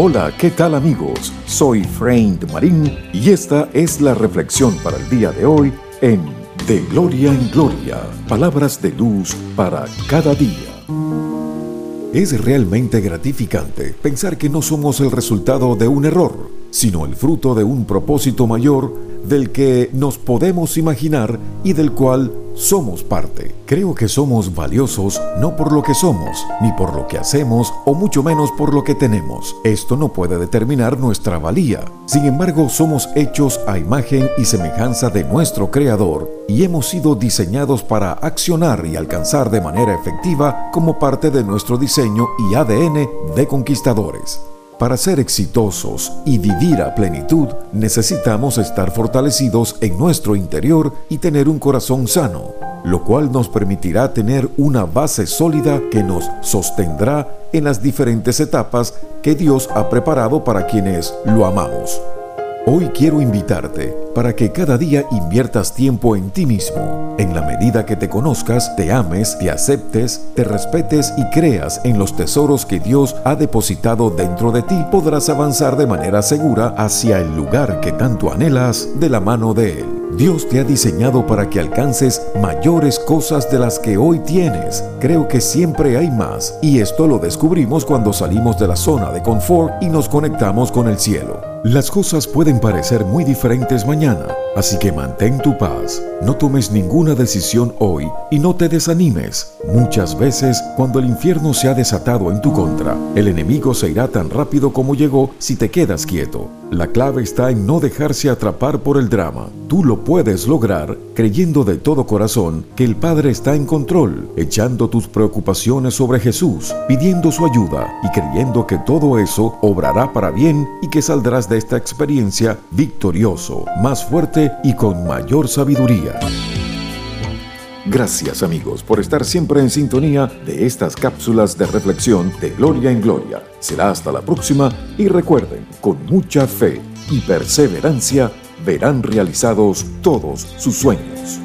Hola, ¿qué tal amigos? Soy Frank Marín y esta es la reflexión para el día de hoy en De Gloria en Gloria, palabras de luz para cada día. Es realmente gratificante pensar que no somos el resultado de un error, sino el fruto de un propósito mayor del que nos podemos imaginar y del cual somos parte. Creo que somos valiosos no por lo que somos, ni por lo que hacemos, o mucho menos por lo que tenemos. Esto no puede determinar nuestra valía. Sin embargo, somos hechos a imagen y semejanza de nuestro Creador y hemos sido diseñados para accionar y alcanzar de manera efectiva como parte de nuestro diseño y ADN de conquistadores. Para ser exitosos y vivir a plenitud, necesitamos estar fortalecidos en nuestro interior y tener un corazón sano, lo cual nos permitirá tener una base sólida que nos sostendrá en las diferentes etapas que Dios ha preparado para quienes lo amamos. Hoy quiero invitarte para que cada día inviertas tiempo en ti mismo. En la medida que te conozcas, te ames, te aceptes, te respetes y creas en los tesoros que Dios ha depositado dentro de ti, podrás avanzar de manera segura hacia el lugar que tanto anhelas de la mano de Él. Dios te ha diseñado para que alcances mayores cosas de las que hoy tienes. Creo que siempre hay más y esto lo descubrimos cuando salimos de la zona de confort y nos conectamos con el cielo. Las cosas pueden parecer muy diferentes mañana, así que mantén tu paz. No tomes ninguna decisión hoy y no te desanimes. Muchas veces, cuando el infierno se ha desatado en tu contra, el enemigo se irá tan rápido como llegó si te quedas quieto. La clave está en no dejarse atrapar por el drama. Tú lo puedes lograr creyendo de todo corazón que el Padre está en control, echando tus preocupaciones sobre Jesús, pidiendo su ayuda y creyendo que todo eso obrará para bien y que saldrás de esta experiencia victorioso, más fuerte y con mayor sabiduría. Gracias amigos por estar siempre en sintonía de estas cápsulas de reflexión de Gloria en Gloria. Será hasta la próxima y recuerden, con mucha fe y perseverancia verán realizados todos sus sueños.